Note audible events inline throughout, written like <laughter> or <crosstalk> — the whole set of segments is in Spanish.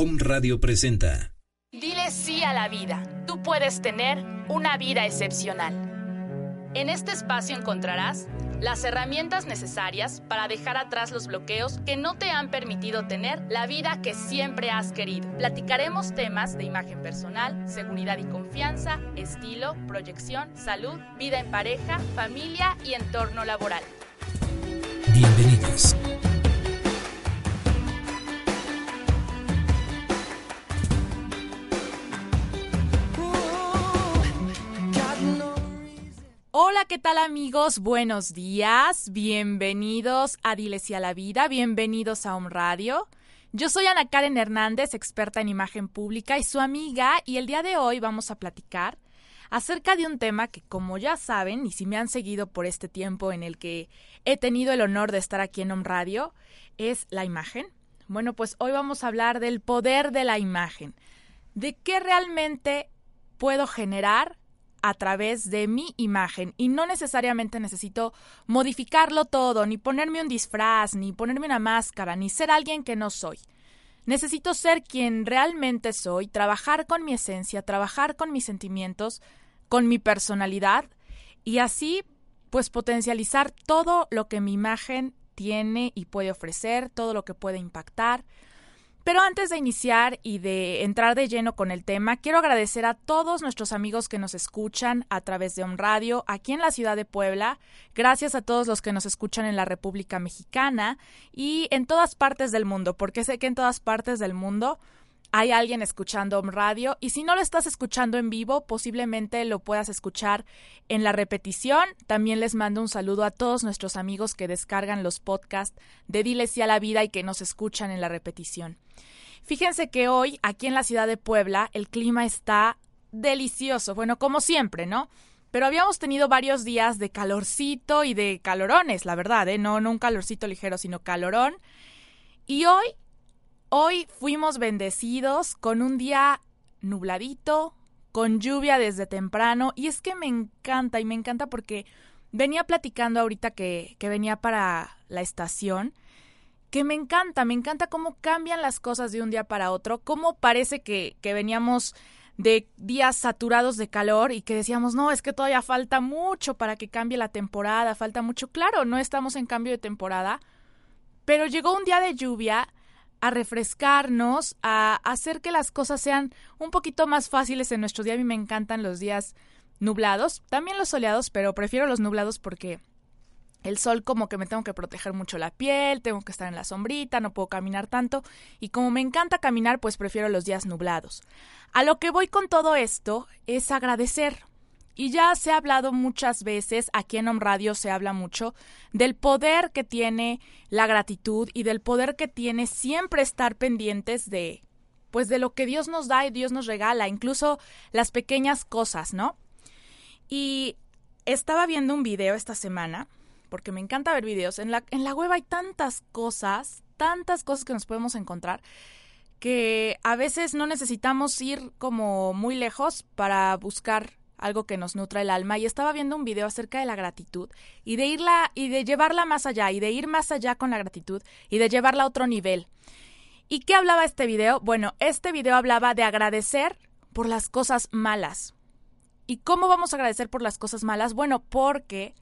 Om Radio presenta. Dile sí a la vida. Tú puedes tener una vida excepcional. En este espacio encontrarás las herramientas necesarias para dejar atrás los bloqueos que no te han permitido tener la vida que siempre has querido. Platicaremos temas de imagen personal, seguridad y confianza, estilo, proyección, salud, vida en pareja, familia y entorno laboral. Bienvenidos. Hola, ¿qué tal amigos? Buenos días, bienvenidos a Diles y a la Vida, bienvenidos a Home Radio. Yo soy Ana Karen Hernández, experta en imagen pública y su amiga, y el día de hoy vamos a platicar acerca de un tema que, como ya saben, y si me han seguido por este tiempo en el que he tenido el honor de estar aquí en Home Radio, es la imagen. Bueno, pues hoy vamos a hablar del poder de la imagen, de qué realmente puedo generar a través de mi imagen y no necesariamente necesito modificarlo todo, ni ponerme un disfraz, ni ponerme una máscara, ni ser alguien que no soy. Necesito ser quien realmente soy, trabajar con mi esencia, trabajar con mis sentimientos, con mi personalidad y así pues potencializar todo lo que mi imagen tiene y puede ofrecer, todo lo que puede impactar, pero antes de iniciar y de entrar de lleno con el tema, quiero agradecer a todos nuestros amigos que nos escuchan a través de un radio aquí en la ciudad de Puebla. Gracias a todos los que nos escuchan en la República Mexicana y en todas partes del mundo, porque sé que en todas partes del mundo hay alguien escuchando radio y si no lo estás escuchando en vivo, posiblemente lo puedas escuchar en la repetición. También les mando un saludo a todos nuestros amigos que descargan los podcasts de Diles a la vida y que nos escuchan en la repetición. Fíjense que hoy aquí en la ciudad de Puebla el clima está delicioso, bueno, como siempre, ¿no? Pero habíamos tenido varios días de calorcito y de calorones, la verdad, ¿eh? No, no un calorcito ligero, sino calorón. Y hoy Hoy fuimos bendecidos con un día nubladito, con lluvia desde temprano, y es que me encanta, y me encanta porque venía platicando ahorita que, que venía para la estación, que me encanta, me encanta cómo cambian las cosas de un día para otro, cómo parece que, que veníamos de días saturados de calor y que decíamos, no, es que todavía falta mucho para que cambie la temporada, falta mucho. Claro, no estamos en cambio de temporada, pero llegó un día de lluvia a refrescarnos, a hacer que las cosas sean un poquito más fáciles en nuestro día. A mí me encantan los días nublados, también los soleados, pero prefiero los nublados porque el sol como que me tengo que proteger mucho la piel, tengo que estar en la sombrita, no puedo caminar tanto y como me encanta caminar, pues prefiero los días nublados. A lo que voy con todo esto es agradecer, y ya se ha hablado muchas veces, aquí en Om Radio se habla mucho del poder que tiene la gratitud y del poder que tiene siempre estar pendientes de pues de lo que Dios nos da y Dios nos regala, incluso las pequeñas cosas, ¿no? Y estaba viendo un video esta semana, porque me encanta ver videos, en la, en la web hay tantas cosas, tantas cosas que nos podemos encontrar, que a veces no necesitamos ir como muy lejos para buscar algo que nos nutra el alma y estaba viendo un video acerca de la gratitud y de irla y de llevarla más allá y de ir más allá con la gratitud y de llevarla a otro nivel. ¿Y qué hablaba este video? Bueno, este video hablaba de agradecer por las cosas malas. ¿Y cómo vamos a agradecer por las cosas malas? Bueno, porque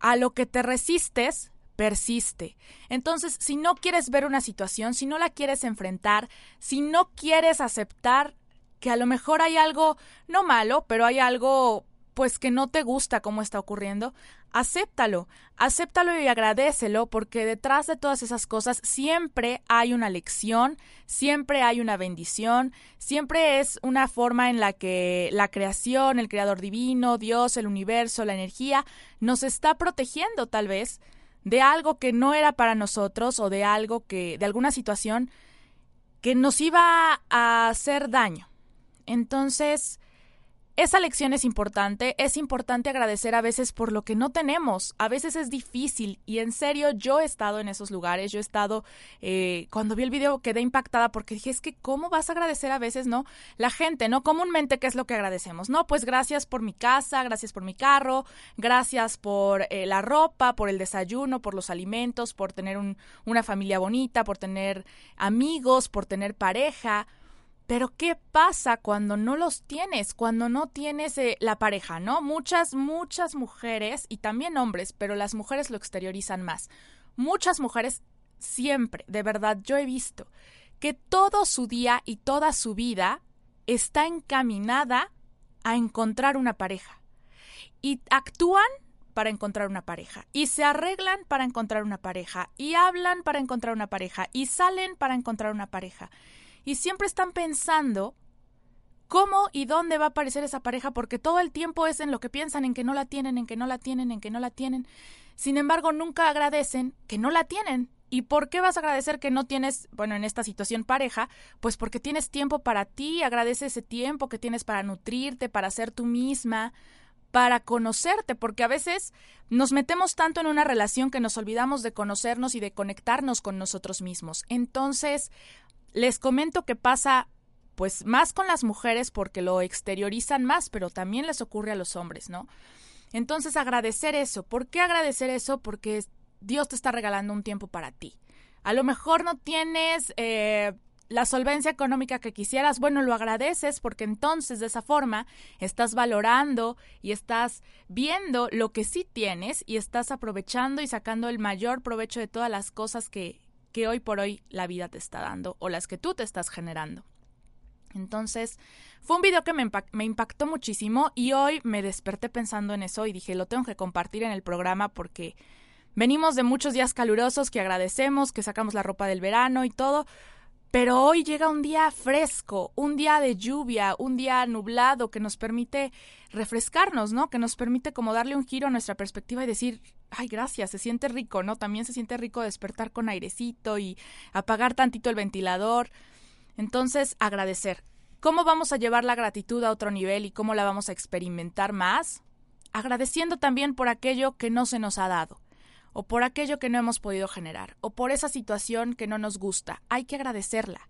a lo que te resistes persiste. Entonces, si no quieres ver una situación, si no la quieres enfrentar, si no quieres aceptar que a lo mejor hay algo, no malo, pero hay algo pues que no te gusta cómo está ocurriendo, acéptalo, acéptalo y agradecelo porque detrás de todas esas cosas siempre hay una lección, siempre hay una bendición, siempre es una forma en la que la creación, el creador divino, Dios, el universo, la energía, nos está protegiendo tal vez de algo que no era para nosotros o de algo que, de alguna situación que nos iba a hacer daño. Entonces, esa lección es importante, es importante agradecer a veces por lo que no tenemos, a veces es difícil y en serio yo he estado en esos lugares, yo he estado, eh, cuando vi el video quedé impactada porque dije, es que ¿cómo vas a agradecer a veces, no? La gente, ¿no? Comúnmente, ¿qué es lo que agradecemos? No, pues gracias por mi casa, gracias por mi carro, gracias por eh, la ropa, por el desayuno, por los alimentos, por tener una familia bonita, por tener amigos, por tener pareja, pero ¿qué pasa cuando no los tienes? Cuando no tienes eh, la pareja, ¿no? Muchas, muchas mujeres y también hombres, pero las mujeres lo exteriorizan más. Muchas mujeres siempre, de verdad, yo he visto que todo su día y toda su vida está encaminada a encontrar una pareja. Y actúan para encontrar una pareja. Y se arreglan para encontrar una pareja. Y hablan para encontrar una pareja. Y salen para encontrar una pareja y siempre están pensando cómo y dónde va a aparecer esa pareja porque todo el tiempo es en lo que piensan, en que no la tienen, en que no la tienen, en que no la tienen. Sin embargo, nunca agradecen que no la tienen. ¿Y por qué vas a agradecer que no tienes, bueno, en esta situación pareja? Pues porque tienes tiempo para ti, agradece ese tiempo que tienes para nutrirte, para ser tú misma, para conocerte, porque a veces nos metemos tanto en una relación que nos olvidamos de conocernos y de conectarnos con nosotros mismos. Entonces, les comento que pasa pues más con las mujeres porque lo exteriorizan más, pero también les ocurre a los hombres, ¿no? Entonces agradecer eso. ¿Por qué agradecer eso? Porque Dios te está regalando un tiempo para ti. A lo mejor no tienes eh, la solvencia económica que quisieras, bueno, lo agradeces porque entonces de esa forma estás valorando y estás viendo lo que sí tienes y estás aprovechando y sacando el mayor provecho de todas las cosas que, que hoy por hoy la vida te está dando o las que tú te estás generando. Entonces, fue un video que me, impactó muchísimo y hoy me desperté pensando en eso y dije, lo tengo que compartir en el programa porque venimos de muchos días calurosos que agradecemos, que sacamos la ropa del verano y todo, pero hoy llega un día fresco, un día de lluvia, un día nublado que nos permite refrescarnos, ¿no? Que nos permite como darle un giro a nuestra perspectiva y decir, ay, gracias, se siente rico, ¿no? También se siente rico despertar con airecito y apagar tantito el ventilador. Entonces, agradecer. ¿Cómo vamos a llevar la gratitud a otro nivel y cómo la vamos a experimentar más? Agradeciendo también por aquello que no se nos ha dado o por aquello que no hemos podido generar, o por esa situación que no nos gusta. Hay que agradecerla.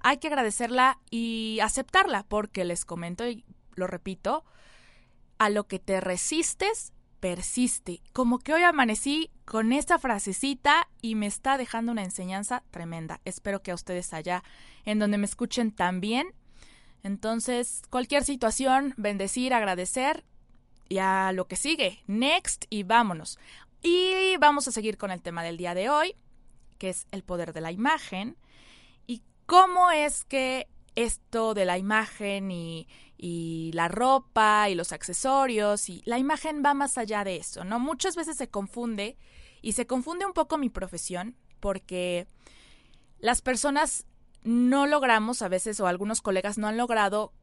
Hay que agradecerla y aceptarla, porque les comento y lo repito, a lo que te resistes, persiste. Como que hoy amanecí con esta frasecita y me está dejando una enseñanza tremenda. Espero que a ustedes allá en donde me escuchen también. Entonces, cualquier situación, bendecir, agradecer y a lo que sigue. Next y vámonos. Y vamos a seguir con el tema del día de hoy, que es el poder de la imagen. Y cómo es que esto de la imagen y, la ropa y los accesorios y la imagen va más allá de eso, ¿no? Muchas veces se confunde y se confunde un poco mi profesión porque las personas no logramos a veces o algunos colegas no han logrado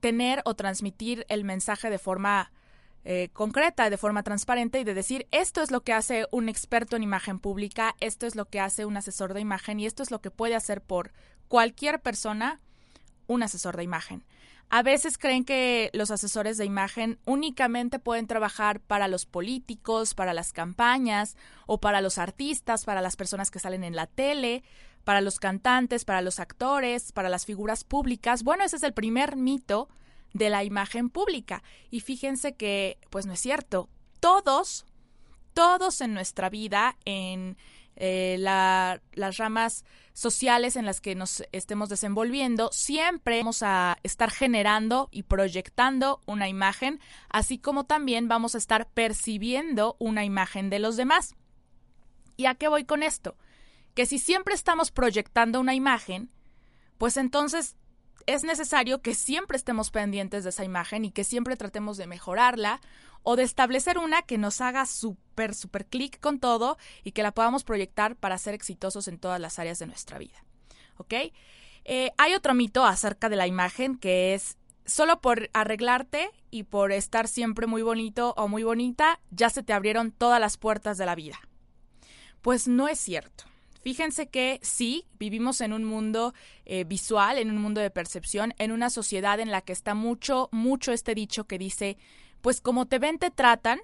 tener o transmitir el mensaje de forma eh, concreta, de forma transparente y de decir esto es lo que hace un experto en imagen pública, esto es lo que hace un asesor de imagen y esto es lo que puede hacer por cualquier persona un asesor de imagen. A veces creen que los asesores de imagen únicamente pueden trabajar para los políticos, para las campañas o para los artistas, para las personas que salen en la tele, para los cantantes, para los actores, para las figuras públicas. Bueno, ese es el primer mito de la imagen pública. Y fíjense que, pues no es cierto, todos, todos en nuestra vida, en eh, las ramas sociales en las que nos estemos desenvolviendo, siempre vamos a estar generando y proyectando una imagen, así como también vamos a estar percibiendo una imagen de los demás. ¿Y a qué voy con esto? Que si siempre estamos proyectando una imagen, pues entonces es necesario que siempre estemos pendientes de esa imagen y que siempre tratemos de mejorarla o de establecer una que nos haga súper, súper clic con todo y que la podamos proyectar para ser exitosos en todas las áreas de nuestra vida. ¿Ok? Eh, hay otro mito acerca de la imagen que es solo por arreglarte y por estar siempre muy bonito o muy bonita, ya se te abrieron todas las puertas de la vida. Pues no es cierto. Fíjense que sí, vivimos en un mundo eh, visual, en un mundo de percepción, en una sociedad en la que está mucho, mucho este dicho que dice, pues como te ven, te tratan.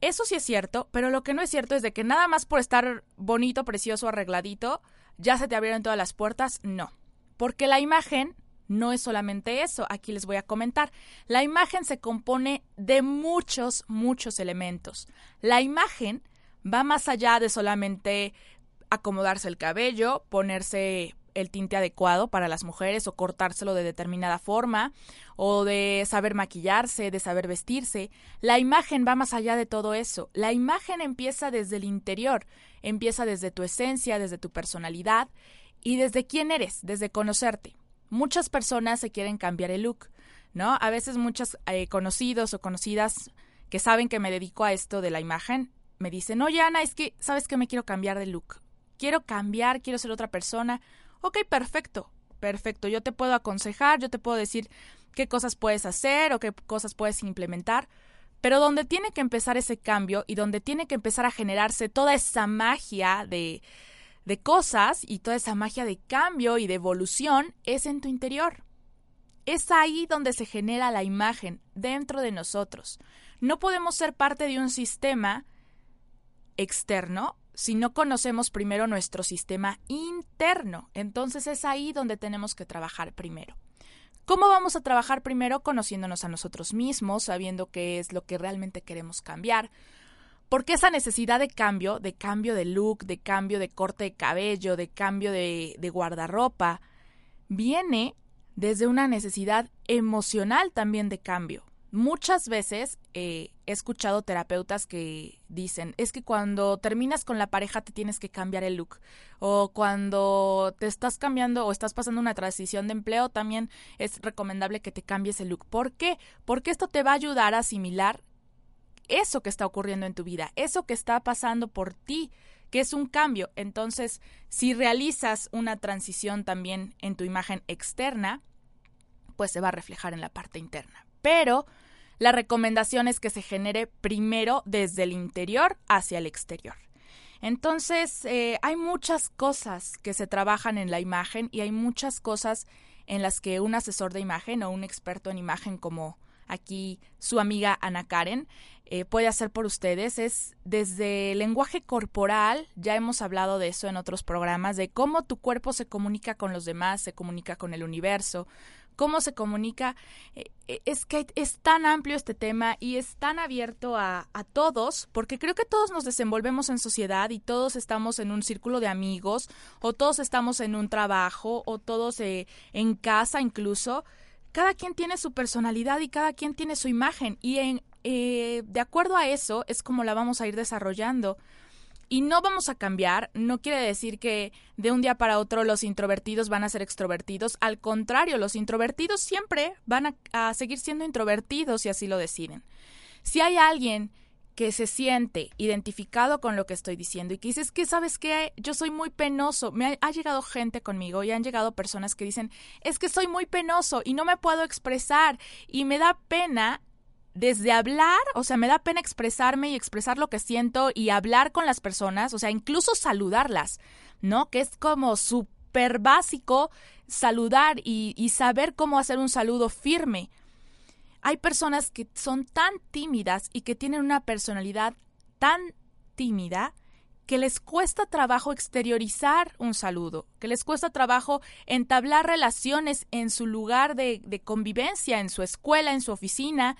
Eso sí es cierto, pero lo que no es cierto es de que nada más por estar bonito, precioso, arregladito, ya se te abrieron todas las puertas. No, porque la imagen no es solamente eso, aquí les voy a comentar. La imagen se compone de muchos, muchos elementos. La imagen va más allá de solamente acomodarse el cabello, ponerse el tinte adecuado para las mujeres o cortárselo de determinada forma o de saber maquillarse, de saber vestirse. La imagen va más allá de todo eso. La imagen empieza desde el interior, empieza desde tu esencia, desde tu personalidad y desde quién eres, desde conocerte. Muchas personas se quieren cambiar el look, ¿no? A veces muchos eh, conocidos o conocidas que saben que me dedico a esto de la imagen me dicen, oye Ana, es que sabes que me quiero cambiar de look. Quiero cambiar, quiero ser otra persona. Ok, perfecto, perfecto. Yo te puedo aconsejar, yo te puedo decir qué cosas puedes hacer o qué cosas puedes implementar. Pero donde tiene que empezar ese cambio y donde tiene que empezar a generarse toda esa magia de, de cosas y toda esa magia de cambio y de evolución es en tu interior. Es ahí donde se genera la imagen, dentro de nosotros. No podemos ser parte de un sistema externo si no conocemos primero nuestro sistema interno. Entonces es ahí donde tenemos que trabajar primero. ¿Cómo vamos a trabajar primero? Conociéndonos a nosotros mismos, sabiendo qué es lo que realmente queremos cambiar. Porque esa necesidad de cambio, de cambio de look, de cambio de corte de cabello, de cambio de, de guardarropa, viene desde una necesidad emocional también de cambio. Muchas veces eh, he escuchado terapeutas que dicen, es que cuando terminas con la pareja te tienes que cambiar el look. O cuando te estás cambiando o estás pasando una transición de empleo, también es recomendable que te cambies el look. ¿Por qué? Porque esto te va a ayudar a asimilar eso que está ocurriendo en tu vida, eso que está pasando por ti, que es un cambio. Entonces, si realizas una transición también en tu imagen externa, pues se va a reflejar en la parte interna. Pero la recomendación es que se genere primero desde el interior hacia el exterior. Entonces, eh, hay muchas cosas que se trabajan en la imagen y hay muchas cosas en las que un asesor de imagen o un experto en imagen como aquí su amiga Ana Karen eh, puede hacer por ustedes es desde el lenguaje corporal, ya hemos hablado de eso en otros programas, de cómo tu cuerpo se comunica con los demás, se comunica con el universo, cómo se comunica. Eh, eh, es que es tan amplio este tema y es tan abierto a, a, todos, porque creo que todos nos desenvolvemos en sociedad y todos estamos en un círculo de amigos, o todos estamos en un trabajo, o todos eh, en casa incluso. Cada quien tiene su personalidad y cada quien tiene su imagen y en, de acuerdo a eso es como la vamos a ir desarrollando. Y no vamos a cambiar, no quiere decir que de un día para otro los introvertidos van a ser extrovertidos, al contrario, los introvertidos siempre van a, seguir siendo introvertidos si así lo deciden. Si hay alguien que se siente identificado con lo que estoy diciendo y que dices que sabes que yo soy muy penoso, me ha, llegado gente conmigo y han llegado personas que dicen es que soy muy penoso y no me puedo expresar y me da pena desde hablar, o sea, me da pena expresarme y expresar lo que siento y hablar con las personas, o sea, incluso saludarlas, ¿no? Que es como súper básico saludar y, y, saber cómo hacer un saludo firme. Hay personas que son tan tímidas y que tienen una personalidad tan tímida que les cuesta trabajo exteriorizar un saludo, que les cuesta trabajo entablar relaciones en su lugar de, de convivencia, en su escuela, en su oficina,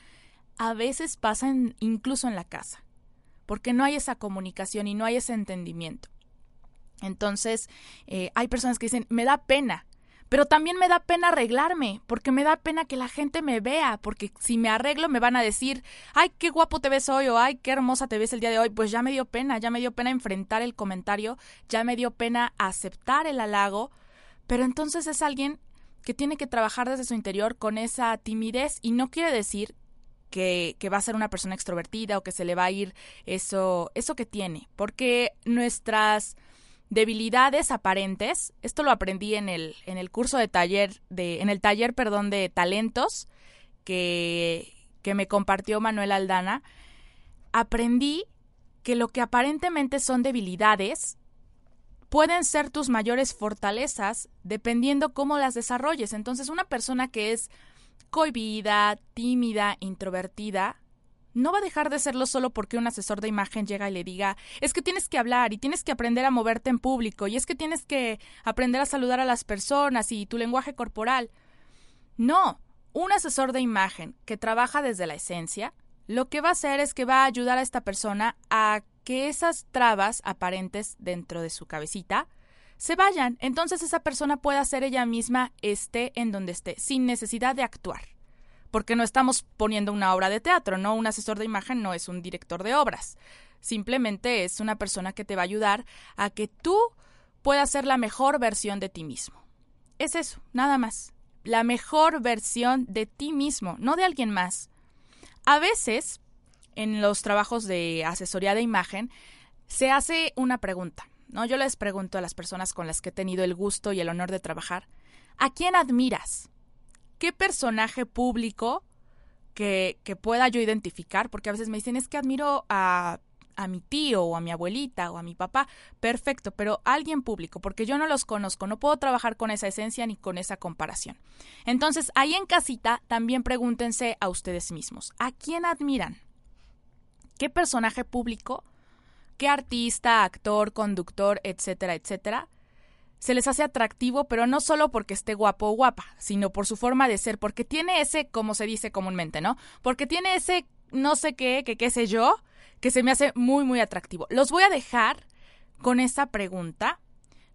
a veces pasa incluso en la casa, porque no hay esa comunicación y no hay ese entendimiento. Entonces, eh, hay personas que dicen, me da pena, pero también me da pena arreglarme, porque me da pena que la gente me vea, porque si me arreglo me van a decir, ay, qué guapo te ves hoy o ay, qué hermosa te ves el día de hoy. Pues ya me dio pena, ya me dio pena enfrentar el comentario, ya me dio pena aceptar el halago, pero entonces es alguien que tiene que trabajar desde su interior con esa timidez y no quiere decir que, va a ser una persona extrovertida o que se le va a ir eso, eso que tiene. Porque nuestras debilidades aparentes, esto lo aprendí en el, en el curso de taller, de, en el taller, perdón, de talentos que, que me compartió Manuel Aldana, aprendí que lo que aparentemente son debilidades pueden ser tus mayores fortalezas dependiendo cómo las desarrolles. Entonces, una persona que es cohibida, tímida, introvertida, no va a dejar de serlo solo porque un asesor de imagen llega y le diga, es que tienes que hablar y tienes que aprender a moverte en público y es que tienes que aprender a saludar a las personas y tu lenguaje corporal. No, un asesor de imagen que trabaja desde la esencia, lo que va a hacer es que va a ayudar a esta persona a que esas trabas aparentes dentro de su cabecita se vayan. Entonces esa persona pueda ser ella misma, esté en donde esté, sin necesidad de actuar porque no estamos poniendo una obra de teatro, ¿no? Un asesor de imagen no es un director de obras. Simplemente es una persona que te va a ayudar a que tú puedas ser la mejor versión de ti mismo. Es eso, nada más. La mejor versión de ti mismo, no de alguien más. A veces, en los trabajos de asesoría de imagen, se hace una pregunta. ¿No? Yo les pregunto a las personas con las que he tenido el gusto y el honor de trabajar, ¿a quién admiras? qué personaje público que, que, pueda yo identificar, porque a veces me dicen, es que admiro a, a mi tío o a mi abuelita o a mi papá, perfecto, pero alguien público, porque yo no los conozco, no puedo trabajar con esa esencia ni con esa comparación. Entonces, ahí en casita también pregúntense a ustedes mismos, ¿a quién admiran? ¿Qué personaje público? ¿Qué artista, actor, conductor, etcétera, etcétera? se les hace atractivo, pero no solo porque esté guapo o guapa, sino por su forma de ser, porque tiene ese, como se dice comúnmente, ¿no? Porque tiene ese no sé qué, que qué sé yo, que se me hace muy, muy atractivo. Los voy a dejar con esa pregunta.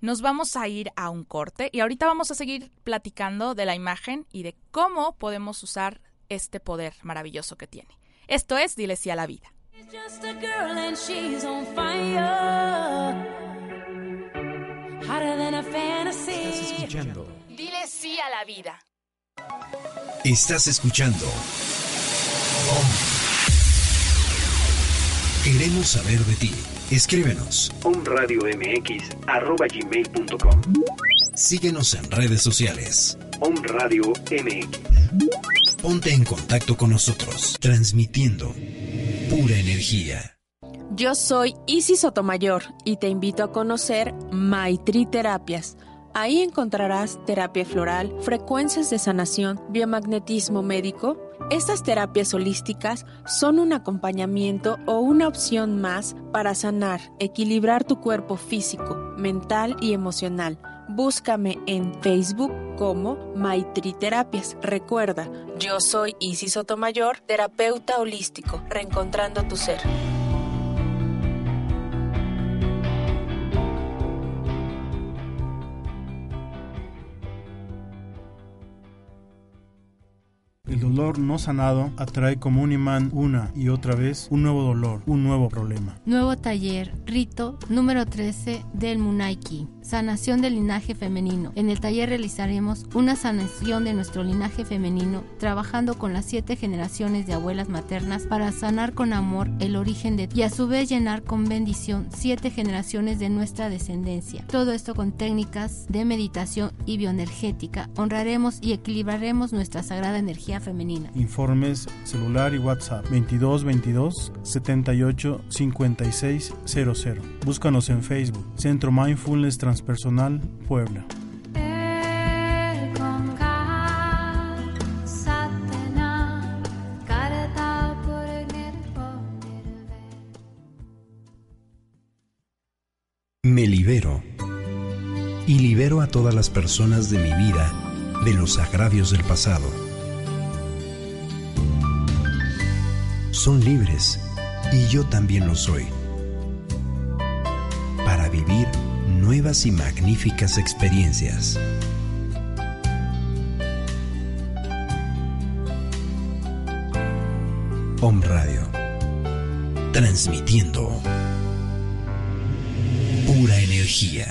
Nos vamos a ir a un corte y ahorita vamos a seguir platicando de la imagen y de cómo podemos usar este poder maravilloso que tiene. Esto es Dile sí a la vida. Estás escuchando. Dile sí a la vida. Estás escuchando. Queremos saber de ti. Escríbenos. omradiomx.com Síguenos en redes sociales. Om Radio MX. Ponte en contacto con nosotros, transmitiendo pura energía. Yo soy Isis Sotomayor y te invito a conocer Maitri Terapias. Ahí encontrarás terapia floral, frecuencias de sanación, biomagnetismo médico. Estas terapias holísticas son un acompañamiento o una opción más para sanar, equilibrar tu cuerpo físico, mental y emocional. Búscame en Facebook como Maitri Terapias. Recuerda, yo soy Isis Sotomayor, terapeuta holístico, reencontrando tu ser. Dolor no sanado atrae como un imán una y otra vez un nuevo dolor, un nuevo problema. Nuevo taller, rito número 13 del Munaiki. Sanación del linaje femenino. En el taller realizaremos una sanación de nuestro linaje femenino, trabajando con las siete generaciones de abuelas maternas para sanar con amor el origen de y a su vez llenar con bendición siete generaciones de nuestra descendencia. Todo esto con técnicas de meditación y bioenergética. Honraremos y equilibraremos nuestra sagrada energía femenina. Informes celular y WhatsApp 22 22 78 56 00. Búscanos en Facebook, Centro Mindfulness Transpersonal Puebla. Me libero y libero a todas las personas de mi vida de los agravios del pasado. Son libres y yo también lo soy. Para vivir nuevas y magníficas experiencias. Om Radio. Transmitiendo pura energía.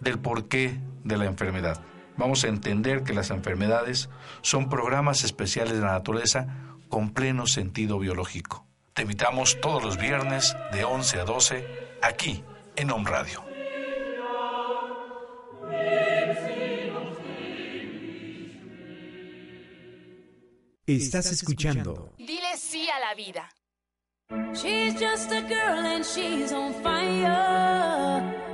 del porqué de la enfermedad. Vamos a entender que las enfermedades son programas especiales de la naturaleza con pleno sentido biológico. Te invitamos todos los viernes de 11 a 12 aquí en Home Radio. Estás escuchando Dile sí a la vida. She's just a girl and she's on fire.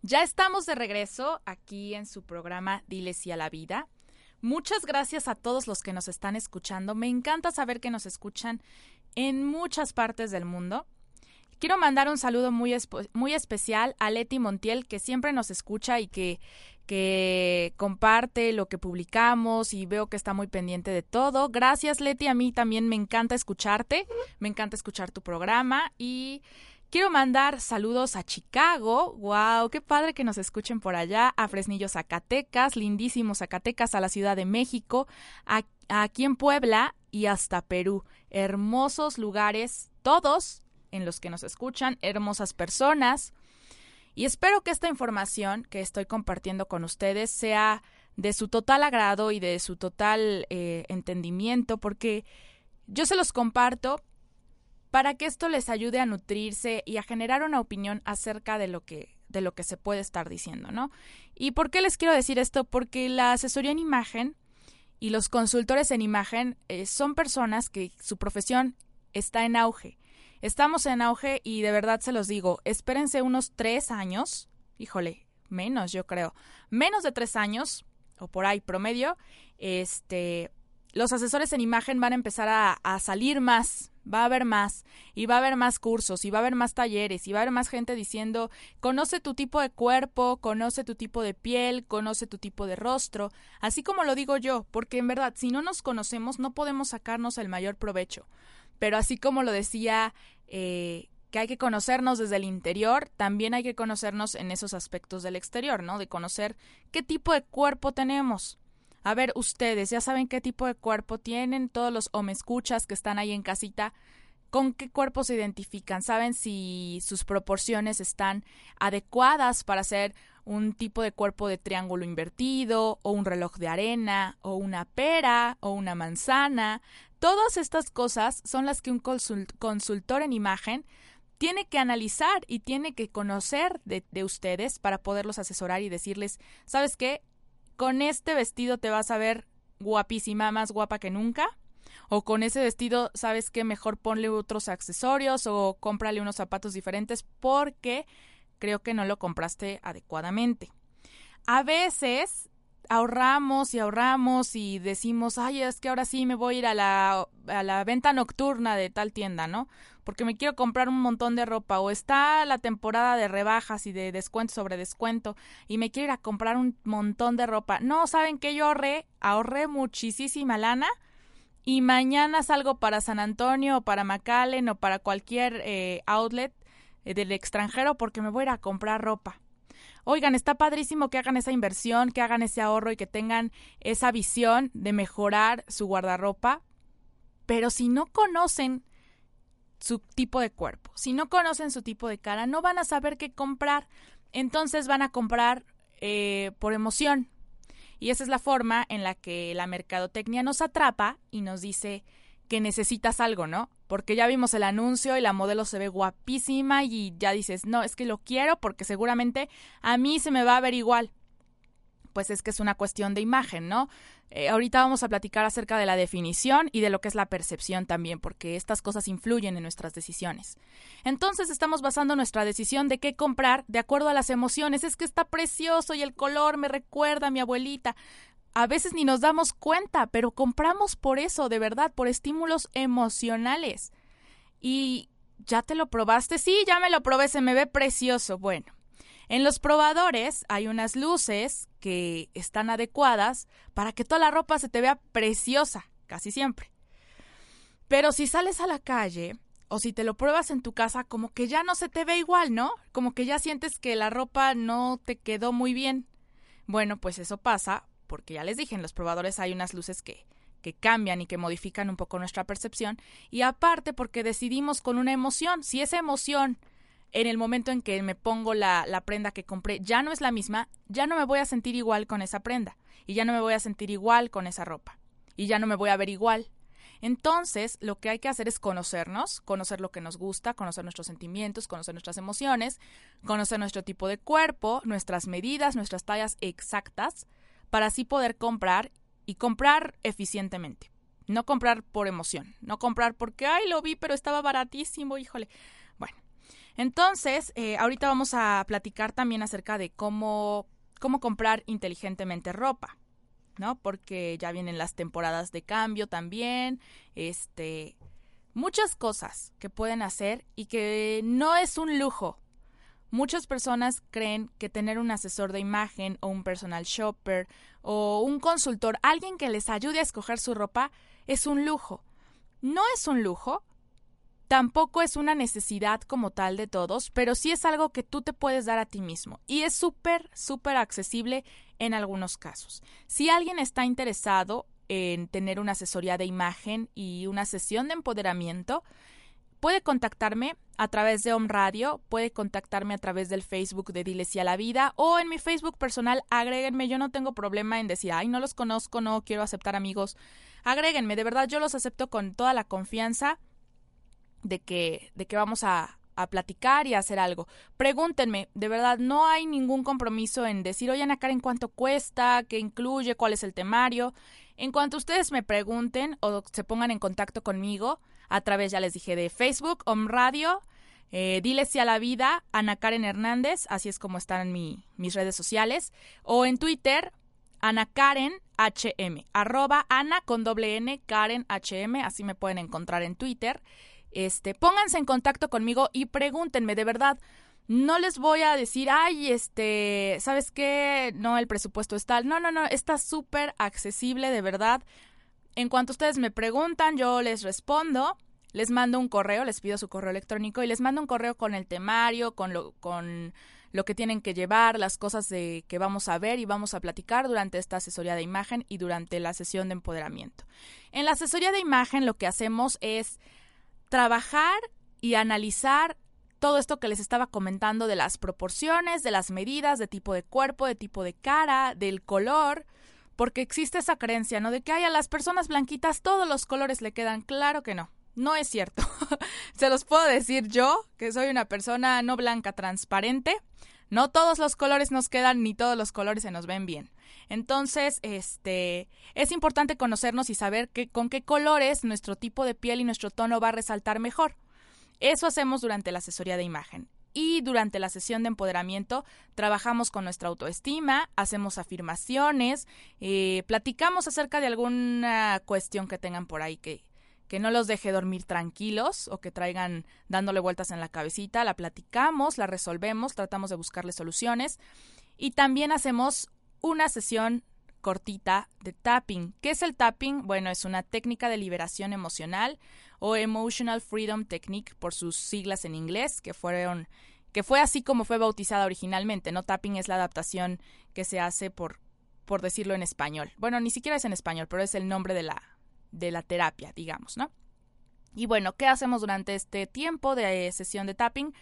Ya estamos de regreso aquí en su programa Dile sí a la vida. Muchas gracias a todos los que nos están escuchando. Me encanta saber que nos escuchan en muchas partes del mundo. Quiero mandar un saludo muy, muy especial a Leti Montiel, que siempre nos escucha y que, que comparte lo que publicamos y veo que está muy pendiente de todo. Gracias, Leti. A mí también me encanta escucharte, me encanta escuchar tu programa y quiero mandar saludos a Chicago. ¡Wow! ¡Qué padre que nos escuchen por allá! A Fresnillo, Zacatecas, lindísimo Zacatecas, a la Ciudad de México, a- aquí en Puebla y hasta Perú. Hermosos lugares, todos en los que nos escuchan, hermosas personas. Y espero que esta información que estoy compartiendo con ustedes sea de su total agrado y de su total eh, entendimiento, porque yo se los comparto para que esto les ayude a nutrirse y a generar una opinión acerca de lo que de lo que se puede estar diciendo, ¿no? ¿Y por qué les quiero decir esto? Porque la asesoría en imagen y los consultores en imagen eh, son personas que su profesión está en auge. Estamos en auge y de verdad se los digo, espérense unos tres años, híjole, menos yo creo, menos de tres años, o por ahí promedio, este, los asesores en imagen van a empezar a, salir más, va a haber más, y va a haber más cursos, y va a haber más talleres, y va a haber más gente diciendo, conoce tu tipo de cuerpo, conoce tu tipo de piel, conoce tu tipo de rostro, así como lo digo yo, porque en verdad, si no nos conocemos, no podemos sacarnos el mayor provecho. Pero así como lo decía, eh, que hay que conocernos desde el interior, también hay que conocernos en esos aspectos del exterior, ¿no? De conocer qué tipo de cuerpo tenemos. A ver, ustedes ya saben qué tipo de cuerpo tienen, todos los o me escuchas que están ahí en casita, con qué cuerpo se identifican, saben si sus proporciones están adecuadas para ser un tipo de cuerpo de triángulo invertido, o un reloj de arena, o una pera, o una manzana. Todas estas cosas son las que un consult- consultor en imagen tiene que analizar y tiene que conocer de, de ustedes para poderlos asesorar y decirles, ¿sabes qué? Con este vestido te vas a ver guapísima, más guapa que nunca. O con ese vestido, ¿sabes qué? Mejor ponle otros accesorios o cómprale unos zapatos diferentes porque creo que no lo compraste adecuadamente. A veces ahorramos y ahorramos y decimos, ay, es que ahora sí me voy a ir a la, a la venta nocturna de tal tienda, ¿no? Porque me quiero comprar un montón de ropa o está la temporada de rebajas y de descuento sobre descuento y me quiero ir a comprar un montón de ropa. No, ¿saben que Yo ahorré, ahorré muchísima lana y mañana salgo para San Antonio o para McAllen o para cualquier eh, outlet eh, del extranjero porque me voy a ir a comprar ropa. Oigan, está padrísimo que hagan esa inversión, que hagan ese ahorro y que tengan esa visión de mejorar su guardarropa, pero si no conocen su tipo de cuerpo, si no conocen su tipo de cara, no van a saber qué comprar, entonces van a comprar eh, por emoción. Y esa es la forma en la que la mercadotecnia nos atrapa y nos dice que necesitas algo, ¿no? Porque ya vimos el anuncio y la modelo se ve guapísima y ya dices, no, es que lo quiero porque seguramente a mí se me va a ver igual. Pues es que es una cuestión de imagen, ¿no? Eh, ahorita vamos a platicar acerca de la definición y de lo que es la percepción también, porque estas cosas influyen en nuestras decisiones. Entonces estamos basando nuestra decisión de qué comprar de acuerdo a las emociones. Es que está precioso y el color me recuerda a mi abuelita a veces ni nos damos cuenta, pero compramos por eso, de verdad, por estímulos emocionales. ¿Y ya te lo probaste? Sí, ya me lo probé, se me ve precioso. Bueno, en los probadores hay unas luces que están adecuadas para que toda la ropa se te vea preciosa, casi siempre. Pero si sales a la calle o si te lo pruebas en tu casa, como que ya no se te ve igual, ¿no? Como que ya sientes que la ropa no te quedó muy bien. Bueno, pues eso pasa porque ya les dije, en los probadores hay unas luces que, que cambian y que modifican un poco nuestra percepción, y aparte porque decidimos con una emoción, si esa emoción en el momento en que me pongo la, prenda que compré ya no es la misma, ya no me voy a sentir igual con esa prenda y ya no me voy a sentir igual con esa ropa y ya no me voy a ver igual. Entonces, lo que hay que hacer es conocernos, conocer lo que nos gusta, conocer nuestros sentimientos, conocer nuestras emociones, conocer nuestro tipo de cuerpo, nuestras medidas, nuestras tallas exactas, para así poder comprar y comprar eficientemente. No comprar por emoción, no comprar porque, ay, lo vi, pero estaba baratísimo, híjole. Bueno, entonces, eh, ahorita vamos a platicar también acerca de cómo, cómo comprar inteligentemente ropa. ¿no? Porque ya vienen las temporadas de cambio también, este, muchas cosas que pueden hacer y que no es un lujo. Muchas personas creen que tener un asesor de imagen o un personal shopper o un consultor, alguien que les ayude a escoger su ropa, es un lujo. No es un lujo, tampoco es una necesidad como tal de todos, pero sí es algo que tú te puedes dar a ti mismo y es súper, súper accesible en algunos casos. Si alguien está interesado en tener una asesoría de imagen y una sesión de empoderamiento, puede contactarme a través de Home Radio, puede contactarme a través del Facebook de Diles a la Vida o en mi Facebook personal, agréguenme, yo no tengo problema en decir, ay, no los conozco, no quiero aceptar amigos, agréguenme, de verdad yo los acepto con toda la confianza de que, de que vamos a, a platicar y a hacer algo. Pregúntenme, de verdad, no hay ningún compromiso en decir, oye, Ana Karen, ¿cuánto cuesta? ¿Qué incluye? ¿Cuál es el temario? En cuanto ustedes me pregunten o se pongan en contacto conmigo, a través, ya les dije, de Facebook, Om Radio, eh, Diles si a la vida, Ana Karen Hernández, así es como están mi, mis redes sociales, o en Twitter, Ana Karen HM, arroba Ana con doble N, Karen HM, así me pueden encontrar en Twitter. Este, pónganse en contacto conmigo y pregúntenme, de verdad. No les voy a decir, ay, este, ¿sabes qué? No, el presupuesto es tal. No, no, no, está súper accesible, de verdad. En cuanto ustedes me preguntan, yo les respondo, les mando un correo, les pido su correo electrónico y les mando un correo con el temario, con lo, con lo que tienen que llevar, las cosas de, que vamos a ver y vamos a platicar durante esta asesoría de imagen y durante la sesión de empoderamiento. En la asesoría de imagen lo que hacemos es trabajar y analizar todo esto que les estaba comentando de las proporciones, de las medidas, de tipo de cuerpo, de tipo de cara, del color, porque existe esa creencia, ¿no? De que hay a las personas blanquitas todos los colores le quedan. Claro que no. No es cierto. <laughs> Se los puedo decir yo, que soy una persona no blanca, transparente. No todos los colores nos quedan, ni todos los colores se nos ven bien. Entonces, este, es importante conocernos y saber que, con qué colores nuestro tipo de piel y nuestro tono va a resaltar mejor. Eso hacemos durante la asesoría de imagen. Y durante la sesión de empoderamiento trabajamos con nuestra autoestima, hacemos afirmaciones, eh, platicamos acerca de alguna cuestión que tengan por ahí que, que no los deje dormir tranquilos o que traigan dándole vueltas en la cabecita, la platicamos, la resolvemos, tratamos de buscarle soluciones y también hacemos una sesión cortita de tapping. ¿Qué es el tapping? Bueno, es una técnica de liberación emocional o Emotional Freedom Technique por sus siglas en inglés, que fueron que fue así como fue bautizada originalmente, ¿no? Tapping es la adaptación que se hace por por decirlo en español. Bueno, ni siquiera es en español, pero es el nombre de la de la terapia, digamos, ¿no? Y bueno, ¿qué hacemos durante este tiempo de sesión de tapping?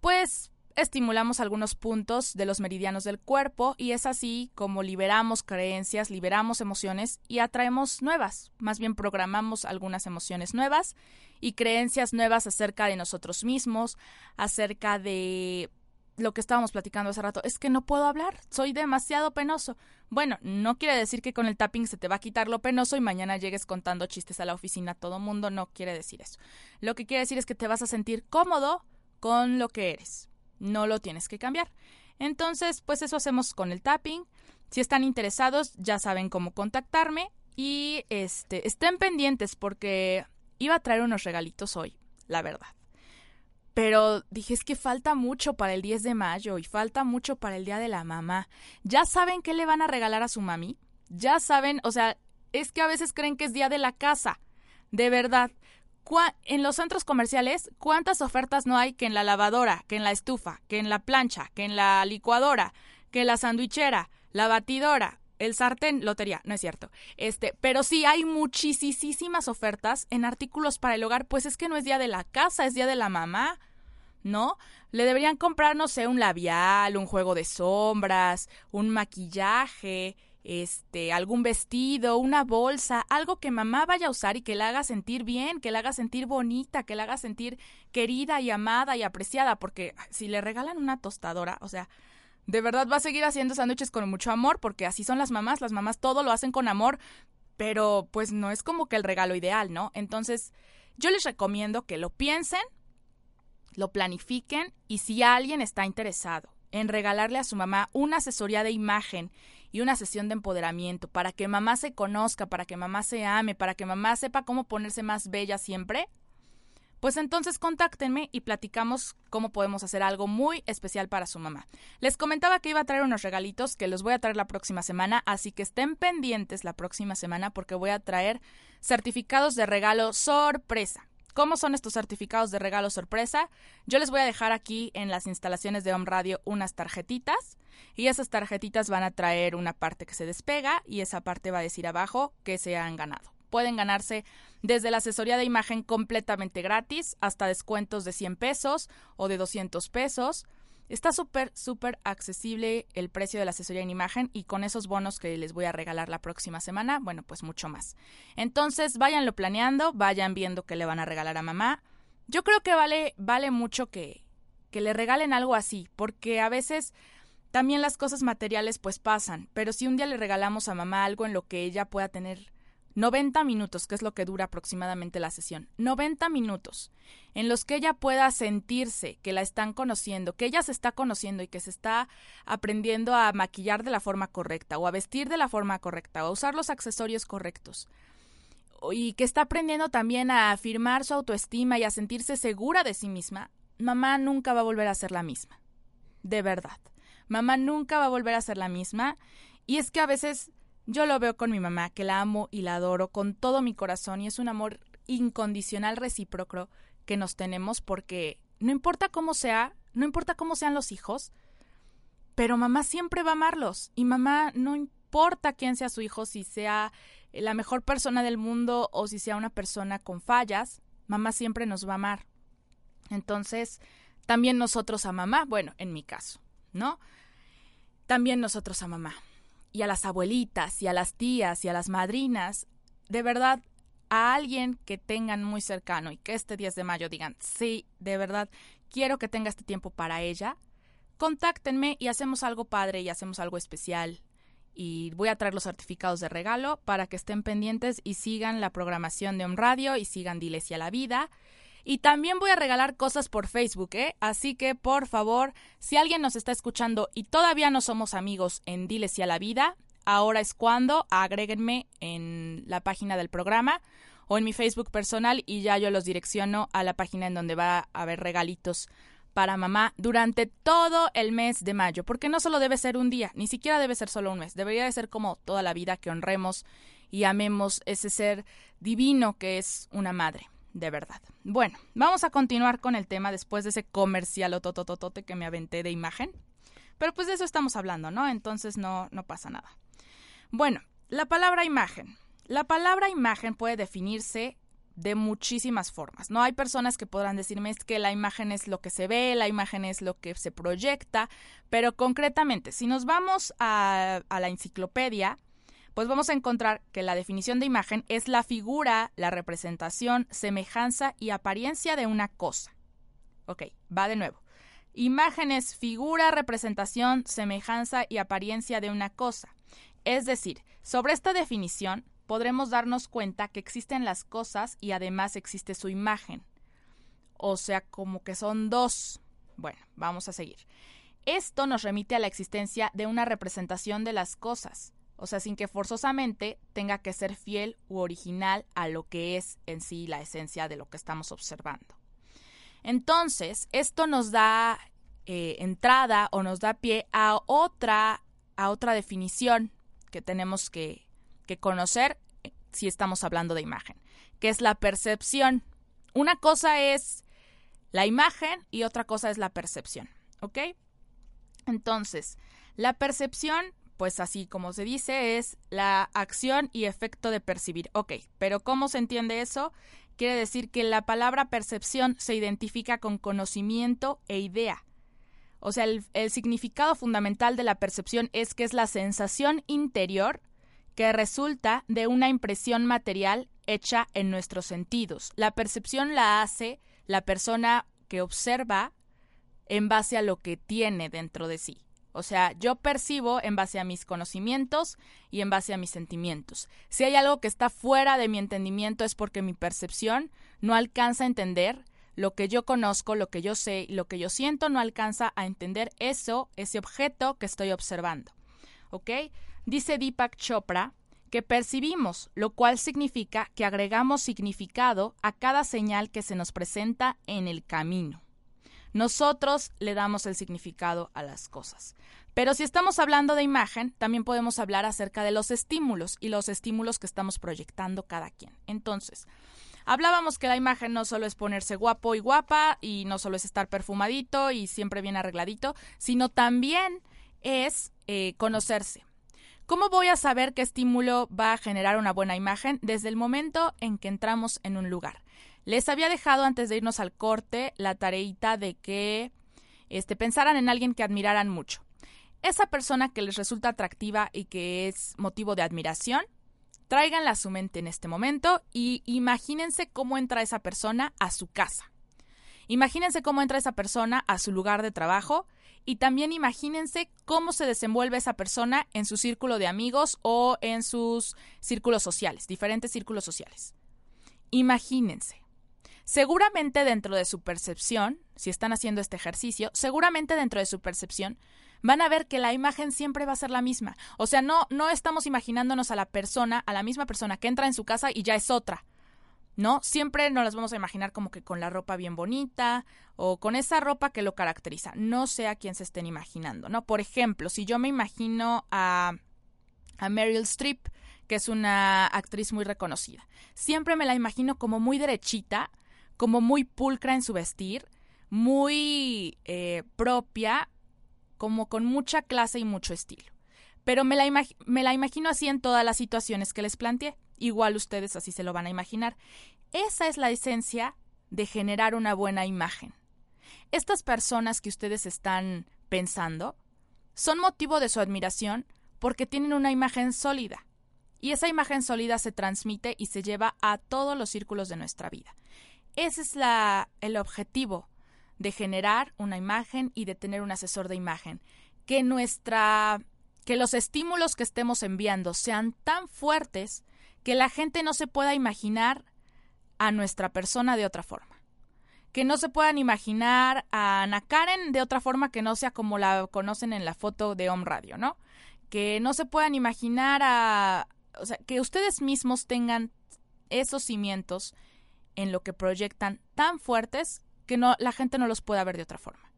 Pues estimulamos algunos puntos de los meridianos del cuerpo y es así como liberamos creencias, liberamos emociones y atraemos nuevas. Más bien programamos algunas emociones nuevas y creencias nuevas acerca de nosotros mismos, acerca de lo que estábamos platicando hace rato, es que no puedo hablar, soy demasiado penoso. Bueno, no quiere decir que con el tapping se te va a quitar lo penoso y mañana llegues contando chistes a la oficina todo mundo, no quiere decir eso. Lo que quiere decir es que te vas a sentir cómodo con lo que eres no lo tienes que cambiar. Entonces, pues eso hacemos con el tapping. Si están interesados, ya saben cómo contactarme y este estén pendientes porque iba a traer unos regalitos hoy, la verdad. Pero dije, es que falta mucho para el 10 de mayo y falta mucho para el Día de la Mamá. ¿Ya saben qué le van a regalar a su mami? Ya saben, o sea, es que a veces creen que es Día de la Casa. De verdad, en los centros comerciales, ¿cuántas ofertas no hay que en la lavadora, que en la estufa, que en la plancha, que en la licuadora, que en la sandwichera, la batidora, el sartén, lotería, no es cierto. Este, pero sí hay muchísimas ofertas en artículos para el hogar, pues es que no es día de la casa, es día de la mamá. ¿no? Le deberían comprar, no sé, un labial, un juego de sombras, un maquillaje, este, algún vestido, una bolsa, algo que mamá vaya a usar y que la haga sentir bien, que la haga sentir bonita, que la haga sentir querida y amada y apreciada, porque si le regalan una tostadora, o sea, de verdad va a seguir haciendo sándwiches con mucho amor, porque así son las mamás, las mamás todo lo hacen con amor, pero pues no es como que el regalo ideal, ¿no? Entonces, yo les recomiendo que lo piensen, lo planifiquen y si alguien está interesado en regalarle a su mamá una asesoría de imagen y una sesión de empoderamiento para que mamá se conozca, para que mamá se ame, para que mamá sepa cómo ponerse más bella siempre, pues entonces contáctenme y platicamos cómo podemos hacer algo muy especial para su mamá. Les comentaba que iba a traer unos regalitos que los voy a traer la próxima semana, así que estén pendientes la próxima semana porque voy a traer certificados de regalo sorpresa. ¿Cómo son estos certificados de regalo sorpresa? Yo les voy a dejar aquí en las instalaciones de Home Radio unas tarjetitas y esas tarjetitas van a traer una parte que se despega y esa parte va a decir abajo que se han ganado. Pueden ganarse desde la asesoría de imagen completamente gratis hasta descuentos de 100 pesos o de 200 pesos Está súper, súper accesible el precio de la asesoría en imagen y con esos bonos que les voy a regalar la próxima semana, bueno, pues mucho más. Entonces, váyanlo planeando, vayan viendo qué le van a regalar a mamá. Yo creo que vale, vale mucho que, que le regalen algo así, porque a veces también las cosas materiales pues pasan, pero si un día le regalamos a mamá algo en lo que ella pueda tener 90 minutos, que es lo que dura aproximadamente la sesión. 90 minutos en los que ella pueda sentirse que la están conociendo, que ella se está conociendo y que se está aprendiendo a maquillar de la forma correcta o a vestir de la forma correcta o a usar los accesorios correctos y que está aprendiendo también a afirmar su autoestima y a sentirse segura de sí misma, mamá nunca va a volver a ser la misma. De verdad. Mamá nunca va a volver a ser la misma. Y es que a veces yo lo veo con mi mamá, que la amo y la adoro con todo mi corazón y es un amor incondicional recíproco que nos tenemos porque no importa cómo sea, no importa cómo sean los hijos, pero mamá siempre va a amarlos y mamá no importa quién sea su hijo, si sea la mejor persona del mundo o si sea una persona con fallas, mamá siempre nos va a amar. Entonces, también nosotros a mamá, bueno, en mi caso, ¿no? También nosotros a mamá y a las abuelitas y a las tías y a las madrinas, de verdad, a alguien que tengan muy cercano y que este 10 de mayo digan, sí, de verdad, quiero que tenga este tiempo para ella, contáctenme y hacemos algo padre y hacemos algo especial. Y voy a traer los certificados de regalo para que estén pendientes y sigan la programación de Om Radio y sigan Diles a la Vida. Y también voy a regalar cosas por Facebook, ¿eh? Así que, por favor, si alguien nos está escuchando y todavía no somos amigos en Diles y a la Vida, ahora es cuando agréguenme en la página del programa o en mi Facebook personal y ya yo los direcciono a la página en donde va a haber regalitos para mamá durante todo el mes de mayo, porque no solo debe ser un día, ni siquiera debe ser solo un mes, debería de ser como toda la vida que honremos y amemos ese ser divino que es una madre de verdad. Bueno, vamos a continuar con el tema después de ese comercial otototote que me aventé de imagen. Pero pues de eso estamos hablando, ¿no? Entonces no, no pasa nada. Bueno, la palabra imagen. La palabra imagen puede definirse de muchísimas formas. No hay personas que podrán decirme es que la imagen es lo que se ve, la imagen es lo que se proyecta, pero concretamente, si nos vamos a, a la enciclopedia, pues vamos a encontrar que la definición de imagen es la figura, la representación, semejanza y apariencia de una cosa. Ok, va de nuevo. Imagen es figura, representación, semejanza y apariencia de una cosa. Es decir, sobre esta definición podremos darnos cuenta que existen las cosas y además existe su imagen. O sea, como que son dos. Bueno, vamos a seguir. Esto nos remite a la existencia de una representación de las cosas o sea, sin que forzosamente tenga que ser fiel u original a lo que es en sí la esencia de lo que estamos observando. Entonces, esto nos da eh, entrada o nos da pie a otra, a otra definición que tenemos que, que conocer eh, si estamos hablando de imagen, que es la percepción. Una cosa es la imagen y otra cosa es la percepción, ¿ok? Entonces, la percepción pues así como se dice, es la acción y efecto de percibir. Ok, pero ¿cómo se entiende eso? quiere decir que la palabra percepción se identifica con conocimiento e idea. O sea, el, el significado fundamental de la percepción es que es la sensación interior que resulta de una impresión material hecha en nuestros sentidos. La percepción la hace la persona que observa en base a lo que tiene dentro de sí. O sea, yo percibo en base a mis conocimientos y en base a mis sentimientos. Si hay algo que está fuera de mi entendimiento es porque mi percepción no alcanza a entender lo que yo conozco, lo que yo sé, lo que yo siento, no alcanza a entender eso, ese objeto que estoy observando. ¿Ok? Dice Deepak Chopra que percibimos, lo cual significa que agregamos significado a cada señal que se nos presenta en el camino. Nosotros le damos el significado a las cosas. Pero si estamos hablando de imagen, también podemos hablar acerca de los estímulos y los estímulos que estamos proyectando cada quien. Entonces, hablábamos que la imagen no solo es ponerse guapo y guapa y no solo es estar perfumadito y siempre bien arregladito, sino también es eh, conocerse. ¿Cómo voy a saber qué estímulo va a generar una buena imagen? Desde el momento en que entramos en un lugar. Les había dejado antes de irnos al corte la tareita de que este, pensaran en alguien que admiraran mucho. Esa persona que les resulta atractiva y que es motivo de admiración, tráiganla a su mente en este momento y imagínense cómo entra esa persona a su casa. Imagínense cómo entra esa persona a su lugar de trabajo y también imagínense cómo se desenvuelve esa persona en su círculo de amigos o en sus círculos sociales, diferentes círculos sociales. Imagínense. Seguramente dentro de su percepción, si están haciendo este ejercicio, seguramente dentro de su percepción van a ver que la imagen siempre va a ser la misma. O sea, no, no estamos imaginándonos a la persona, a la misma persona que entra en su casa y ya es otra. ¿No? Siempre nos las vamos a imaginar como que con la ropa bien bonita o con esa ropa que lo caracteriza. No sé a quién se estén imaginando, ¿no? Por ejemplo, si yo me imagino a, a Meryl Streep, que es una actriz muy reconocida, siempre me la imagino como muy derechita, como muy pulcra en su vestir, muy eh, propia, como con mucha clase y mucho estilo. Pero me la, me la imagino así en todas las situaciones que les planteé. Igual ustedes así se lo van a imaginar. Esa es la esencia de generar una buena imagen. Estas personas que ustedes están pensando son motivo de su admiración porque tienen una imagen sólida. Y esa imagen sólida se transmite y se lleva a todos los círculos de nuestra vida. Ese es la, el objetivo de generar una imagen y de tener un asesor de imagen. Que nuestra que los estímulos que estemos enviando sean tan fuertes que la gente no se pueda imaginar a nuestra persona de otra forma. Que no se puedan imaginar a Ana Karen de otra forma que no sea como la conocen en la foto de Home Radio, ¿no? Que no se puedan imaginar a. O sea, que ustedes mismos tengan esos cimientos en lo que proyectan tan fuertes que no, la gente no los pueda ver de otra forma.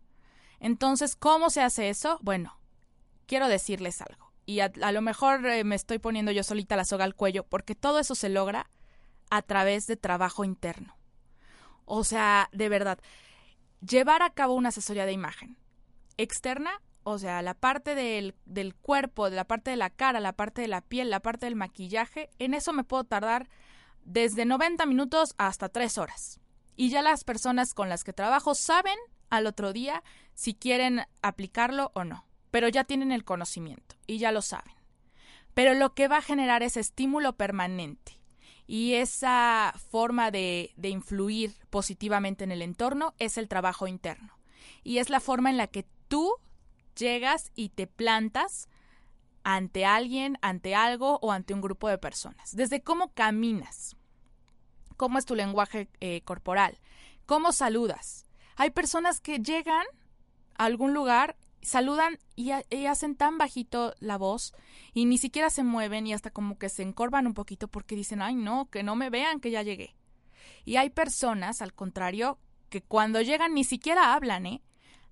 Entonces, ¿cómo se hace eso? Bueno, quiero decirles algo. Y a, lo mejor eh, me estoy poniendo yo solita la soga al cuello, porque todo eso se logra a través de trabajo interno. O sea, de verdad, llevar a cabo una asesoría de imagen externa, o sea, la parte del, del cuerpo, de la parte de la cara, la parte de la piel, la parte del maquillaje, en eso me puedo tardar desde 90 minutos hasta 3 horas. Y ya las personas con las que trabajo saben al otro día si quieren aplicarlo o no, pero ya tienen el conocimiento y ya lo saben. Pero lo que va a generar ese estímulo permanente y esa forma de, de influir positivamente en el entorno es el trabajo interno. Y es la forma en la que tú llegas y te plantas ante alguien, ante algo o ante un grupo de personas. Desde cómo caminas, cómo es tu lenguaje eh, corporal, cómo saludas. Hay personas que llegan a algún lugar, saludan y, y, hacen tan bajito la voz y ni siquiera se mueven y hasta como que se encorvan un poquito porque dicen, ay no, que no me vean que ya llegué. Y hay personas, al contrario, que cuando llegan ni siquiera hablan, ¿eh?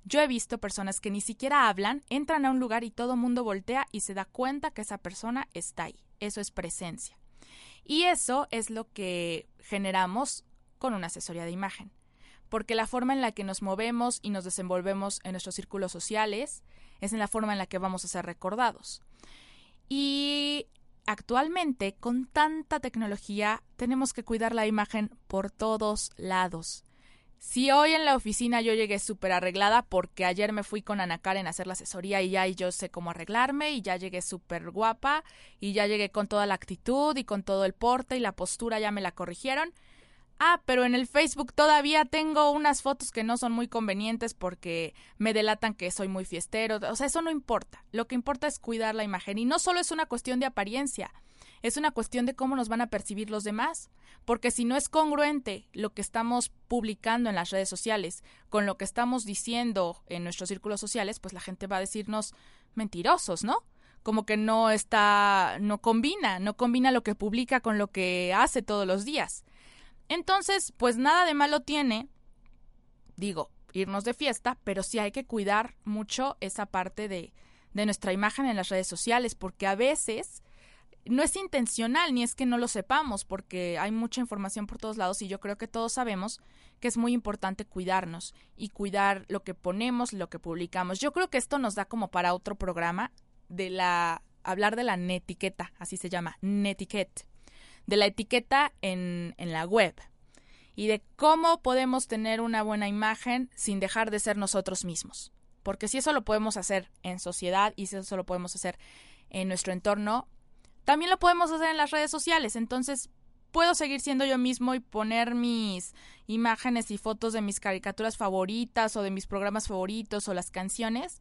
Yo he visto personas que ni siquiera hablan, entran a un lugar y todo mundo voltea y se da cuenta que esa persona está ahí. Eso es presencia. Y eso es lo que generamos con una asesoría de imagen. Porque la forma en la que nos movemos y nos desenvolvemos en nuestros círculos sociales es en la forma en la que vamos a ser recordados. Y actualmente con tanta tecnología tenemos que cuidar la imagen por todos lados. Si hoy en la oficina yo llegué súper arreglada porque ayer me fui con Ana Karen a hacer la asesoría y ya yo sé cómo arreglarme y ya llegué súper guapa y ya llegué con toda la actitud y con todo el porte y la postura ya me la corrigieron. Ah, pero en el Facebook todavía tengo unas fotos que no son muy convenientes porque me delatan que soy muy fiestero. O sea, eso no importa. Lo que importa es cuidar la imagen. Y no solo es una cuestión de apariencia es una cuestión de cómo nos van a percibir los demás. Porque si no es congruente lo que estamos publicando en las redes sociales con lo que estamos diciendo en nuestros círculos sociales, pues la gente va a decirnos mentirosos, ¿no? Como que no está, no combina, no combina lo que publica con lo que hace todos los días. Entonces, pues nada de malo tiene, digo, irnos de fiesta, pero sí hay que cuidar mucho esa parte de, de nuestra imagen en las redes sociales, porque a veces no es intencional ni es que no lo sepamos porque hay mucha información por todos lados y yo creo que todos sabemos que es muy importante cuidarnos y cuidar lo que ponemos, lo que publicamos. Yo creo que esto nos da como para otro programa de la hablar de la netiqueta, así se llama, netiquette, de la etiqueta en, en la web y de cómo podemos tener una buena imagen sin dejar de ser nosotros mismos. Porque si eso lo podemos hacer en sociedad y si eso lo podemos hacer en nuestro entorno, también lo podemos hacer en las redes sociales, entonces puedo seguir siendo yo mismo y poner mis imágenes y fotos de mis caricaturas favoritas o de mis programas favoritos o las canciones,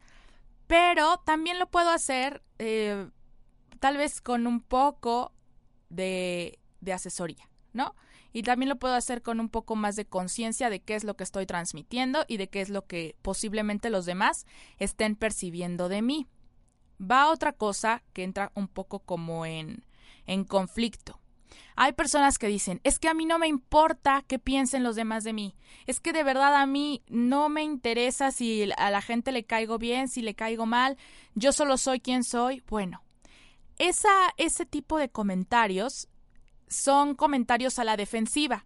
pero también lo puedo hacer eh, tal vez con un poco de, de asesoría, ¿no? Y también lo puedo hacer con un poco más de conciencia de qué es lo que estoy transmitiendo y de qué es lo que posiblemente los demás estén percibiendo de mí va otra cosa que entra un poco como en, en conflicto. Hay personas que dicen, es que a mí no me importa qué piensen los demás de mí, es que de verdad a mí no me interesa si a la gente le caigo bien, si le caigo mal, yo solo soy quien soy. Bueno, esa, ese tipo de comentarios son comentarios a la defensiva,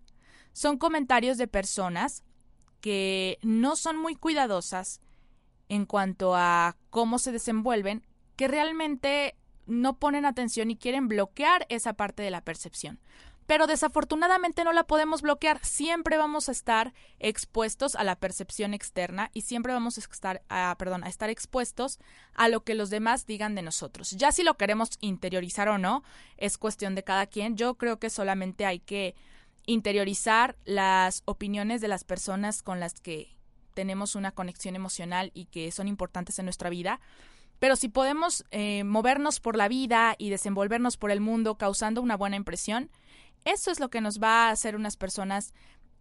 son comentarios de personas que no son muy cuidadosas en cuanto a cómo se desenvuelven que realmente no ponen atención y quieren bloquear esa parte de la percepción. Pero desafortunadamente no la podemos bloquear. Siempre vamos a estar expuestos a la percepción externa y siempre vamos a estar, a, perdón, a estar expuestos a lo que los demás digan de nosotros. Ya si lo queremos interiorizar o no, es cuestión de cada quien. Yo creo que solamente hay que interiorizar las opiniones de las personas con las que tenemos una conexión emocional y que son importantes en nuestra vida pero si podemos eh, movernos por la vida y desenvolvernos por el mundo causando una buena impresión, eso es lo que nos va a hacer unas personas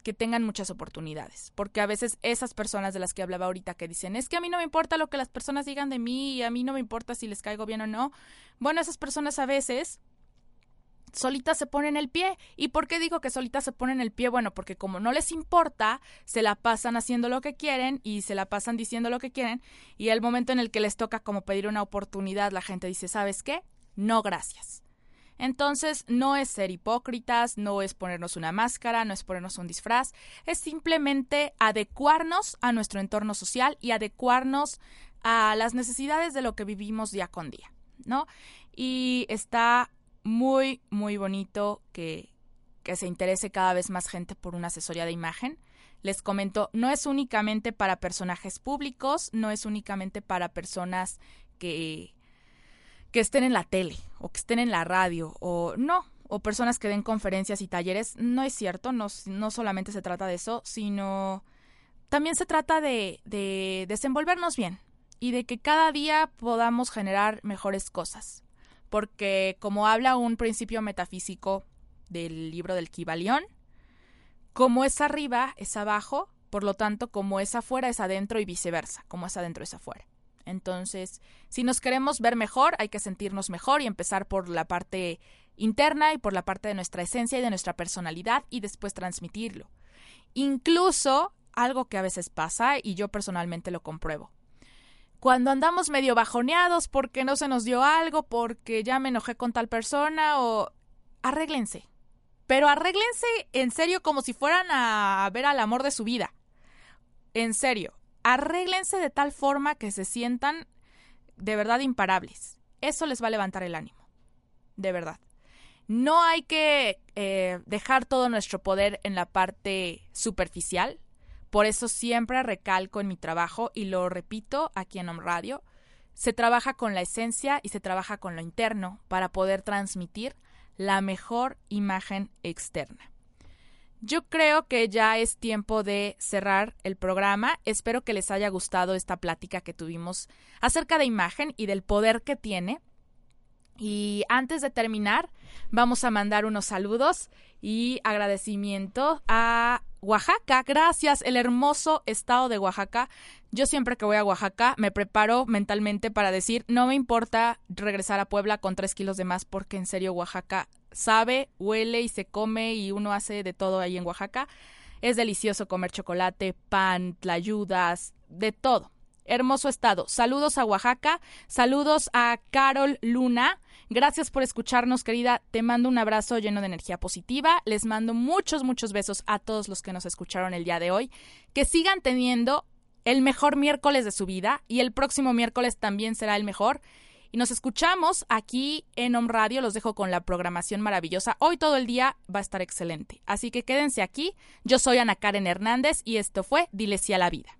que tengan muchas oportunidades, porque a veces esas personas de las que hablaba ahorita que dicen, es que a mí no me importa lo que las personas digan de mí y a mí no me importa si les caigo bien o no, bueno, esas personas a veces solitas se ponen el pie. ¿Y por qué digo que solitas se ponen el pie? Bueno, porque como no les importa, se la pasan haciendo lo que quieren y se la pasan diciendo lo que quieren y el momento en el que les toca como pedir una oportunidad, la gente dice, ¿sabes qué? No, gracias. Entonces, no es ser hipócritas, no es ponernos una máscara, no es ponernos un disfraz, es simplemente adecuarnos a nuestro entorno social y adecuarnos a las necesidades de lo que vivimos día con día, ¿no? Y está muy, muy bonito que, que se interese cada vez más gente por una asesoría de imagen. Les comento, no es únicamente para personajes públicos, no es únicamente para personas que, que estén en la tele o que estén en la radio o no, o personas que den conferencias y talleres. No es cierto, no, no solamente se trata de eso, sino también se trata de, de desenvolvernos bien y de que cada día podamos generar mejores cosas porque como habla un principio metafísico del libro del Kibalión, como es arriba es abajo, por lo tanto, como es afuera es adentro y viceversa, como es adentro es afuera. Entonces, si nos queremos ver mejor, hay que sentirnos mejor y empezar por la parte interna y por la parte de nuestra esencia y de nuestra personalidad y después transmitirlo. Incluso algo que a veces pasa y yo personalmente lo compruebo cuando andamos medio bajoneados porque no se nos dio algo, porque ya me enojé con tal persona o arréglense. Pero arréglense en serio como si fueran a ver al amor de su vida. En serio, arréglense de tal forma que se sientan de verdad imparables. Eso les va a levantar el ánimo. de verdad. No hay que eh, dejar todo nuestro poder en la parte superficial. Por eso siempre recalco en mi trabajo y lo repito aquí en Home Radio. Se trabaja con la esencia y se trabaja con lo interno para poder transmitir la mejor imagen externa. Yo creo que ya es tiempo de cerrar el programa. Espero que les haya gustado esta plática que tuvimos acerca de imagen y del poder que tiene. Y antes de terminar, vamos a mandar unos saludos y agradecimiento a Oaxaca. Gracias, el hermoso estado de Oaxaca. Yo siempre que voy a Oaxaca me preparo mentalmente para decir, no me importa regresar a Puebla con tres kilos de más porque en serio Oaxaca sabe, huele y se come y uno hace de todo ahí en Oaxaca. Es delicioso comer chocolate, pan, tlayudas, de todo. Hermoso estado. Saludos a Oaxaca, saludos a Carol Luna. Gracias por escucharnos, querida. Te mando un abrazo lleno de energía positiva. Les mando muchos, muchos besos a todos los que nos escucharon el día de hoy. Que sigan teniendo el mejor miércoles de su vida y el próximo miércoles también será el mejor. Y nos escuchamos aquí en Home Radio. Los dejo con la programación maravillosa. Hoy todo el día va a estar excelente. Así que quédense aquí. Yo soy Ana Karen Hernández y esto fue Diles a la vida.